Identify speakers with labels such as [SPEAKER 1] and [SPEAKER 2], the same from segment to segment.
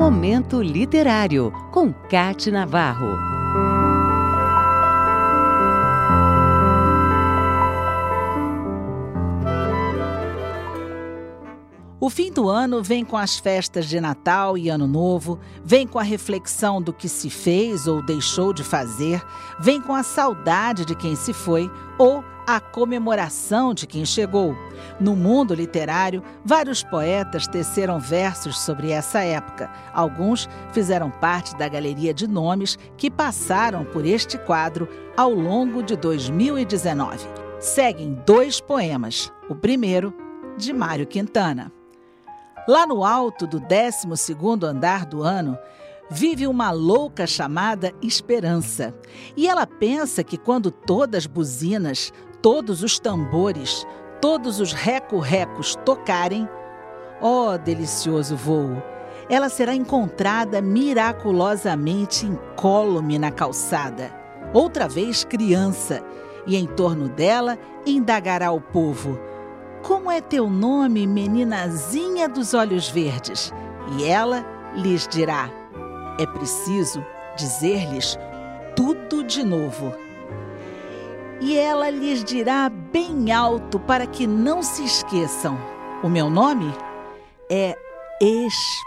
[SPEAKER 1] Momento Literário, com Cate Navarro.
[SPEAKER 2] O fim do ano vem com as festas de Natal e Ano Novo, vem com a reflexão do que se fez ou deixou de fazer, vem com a saudade de quem se foi ou a comemoração de quem chegou. No mundo literário, vários poetas teceram versos sobre essa época. Alguns fizeram parte da galeria de nomes que passaram por este quadro ao longo de 2019. Seguem dois poemas. O primeiro, de Mário Quintana. Lá no alto do 12º andar do ano, vive uma louca chamada Esperança. E ela pensa que quando todas as buzinas, todos os tambores, todos os reco-recos tocarem, ó oh, delicioso voo, ela será encontrada miraculosamente incólume na calçada, outra vez criança, e em torno dela indagará o povo como é teu nome, meninazinha dos olhos verdes? E ela lhes dirá: É preciso dizer-lhes tudo de novo. E ela lhes dirá bem alto para que não se esqueçam: O meu nome é Esperança.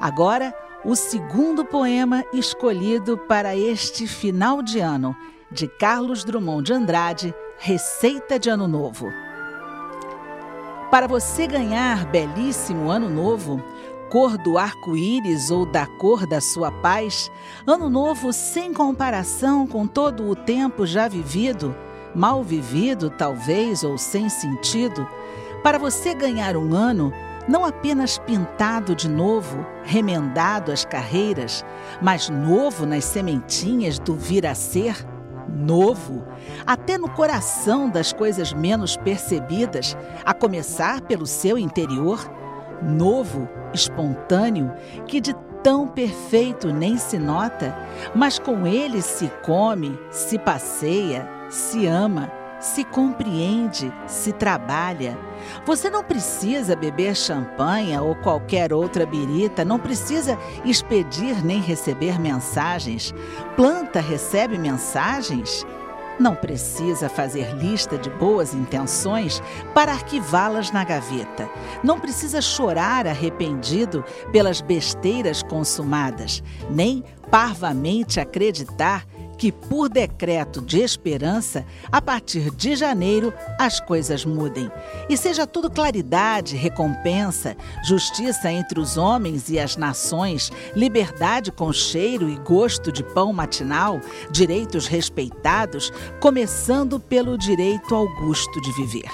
[SPEAKER 2] Agora, o segundo poema escolhido para este final de ano, de Carlos Drummond de Andrade Receita de Ano Novo. Para você ganhar belíssimo Ano Novo, cor do arco-íris ou da cor da sua paz, Ano Novo sem comparação com todo o tempo já vivido, mal vivido talvez ou sem sentido, para você ganhar um ano não apenas pintado de novo, remendado as carreiras, mas novo nas sementinhas do vir a ser novo, até no coração das coisas menos percebidas, a começar pelo seu interior, novo, espontâneo, que de tão perfeito nem se nota, mas com ele se come, se passeia, se ama se compreende, se trabalha. Você não precisa beber champanhe ou qualquer outra birita, não precisa expedir nem receber mensagens. Planta recebe mensagens? Não precisa fazer lista de boas intenções para arquivá-las na gaveta. Não precisa chorar arrependido pelas besteiras consumadas, nem parvamente acreditar que, por decreto de esperança, a partir de janeiro as coisas mudem. E seja tudo claridade, recompensa, justiça entre os homens e as nações, liberdade com cheiro e gosto de pão matinal, direitos respeitados, começando pelo direito ao gosto de viver.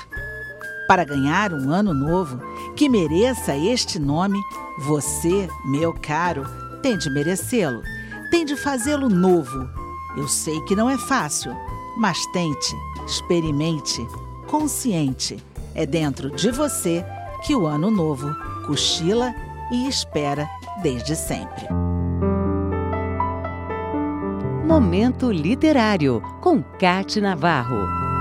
[SPEAKER 2] Para ganhar um ano novo que mereça este nome, você, meu caro, tem de merecê-lo, tem de fazê-lo novo eu sei que não é fácil, mas tente, experimente, consciente. É dentro de você que o ano novo cochila e espera desde sempre.
[SPEAKER 1] Momento Literário, com Cate Navarro.